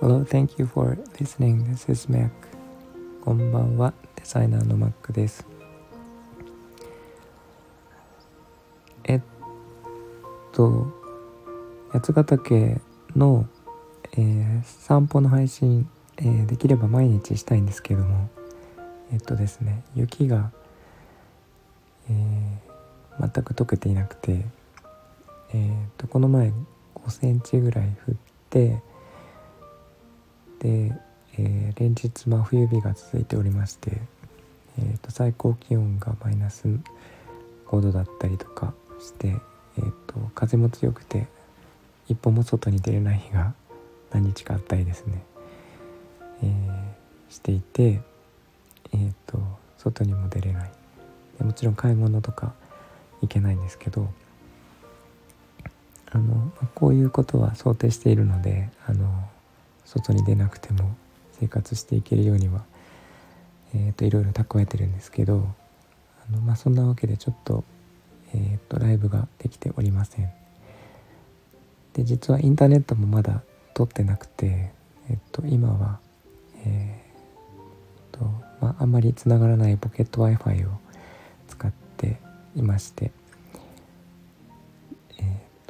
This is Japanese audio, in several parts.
Hello, thank you for listening. This is Mac. こんばんは、デザイナーの Mac です。えっと、八ヶ岳の、えー、散歩の配信、えー、できれば毎日したいんですけども、えっとですね、雪が、えー、全く溶けていなくて、えー、とこの前5センチぐらい降って、で、えー、連日真冬日が続いておりまして、えー、と最高気温がマイナス5度だったりとかして、えー、と風も強くて一歩も外に出れない日が何日かあったりですね、えー、していて、えー、と外にも出れない。でもちろん買い物とか行けないんですけどあのこういうことは想定しているのであの外に出なくても生活していけるようには、えーと、いろいろ蓄えてるんですけどあの、まあ、そんなわけでちょっと,、えーと、ライブができておりません。で実はインターネットもまだ取ってなくて、え、ー、と、今は、えーとまあ、んまりつながらないポケット Wi-Fi を使っていまして、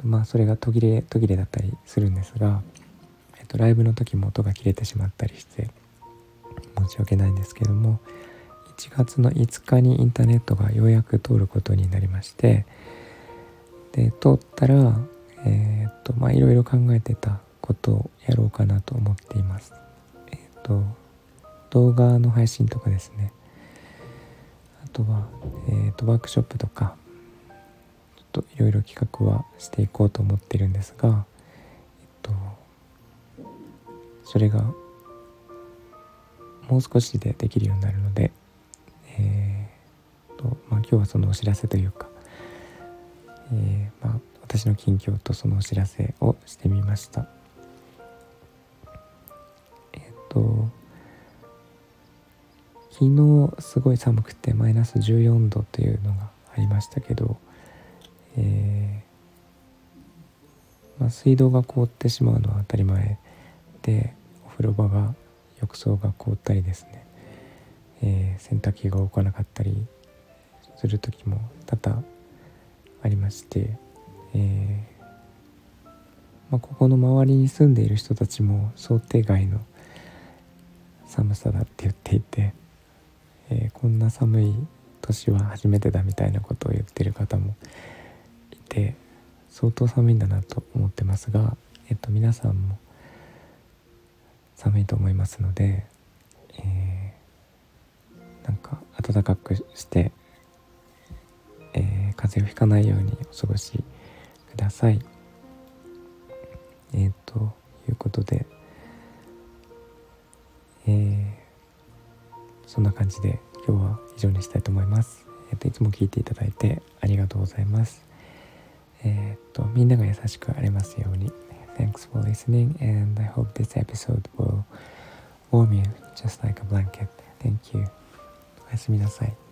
まあ、それが途切れ途切れだったりするんですが、えっと、ライブの時も音が切れてしまったりして申し訳ないんですけども1月の5日にインターネットがようやく通ることになりましてで通ったらえー、っとまあいろいろ考えてたことをやろうかなと思っています。えー、っと動画の配信とかですね。あとは、えー、っとワークショップとかといろいろ企画はしていこうと思ってるんですがえっとそれがもう少しでできるようになるので、えーとまあ、今日はそのお知らせというか、えー、まあ、私の近況とそのお知らせをしてみました。えっ、と昨日すごい寒くてマイナス14度というのがありましたけど、まあ、水道が凍ってしまうのは当たり前でお風呂場が浴槽が凍ったりですね、えー、洗濯機が動かなかったりする時も多々ありまして、えー、まあ、ここの周りに住んでいる人たちも想定外の寒さだって言っていて、えー、こんな寒い年は初めてだみたいなことを言ってる方もいて相当寒いんだなと思ってますが、えっと、皆さんも寒いと思いますので、えー、なんか暖かくして、えー、風邪をひかないようにお過ごしください。えー、ということで、えー、そんな感じで今日は以上にしたいと思います。えー、といつも聞いていただいてありがとうございます。えっ、とみんなが優しくありますように。Thanks for listening, and I hope this episode will warm you just like a blanket. Thank you. おやすみなさい。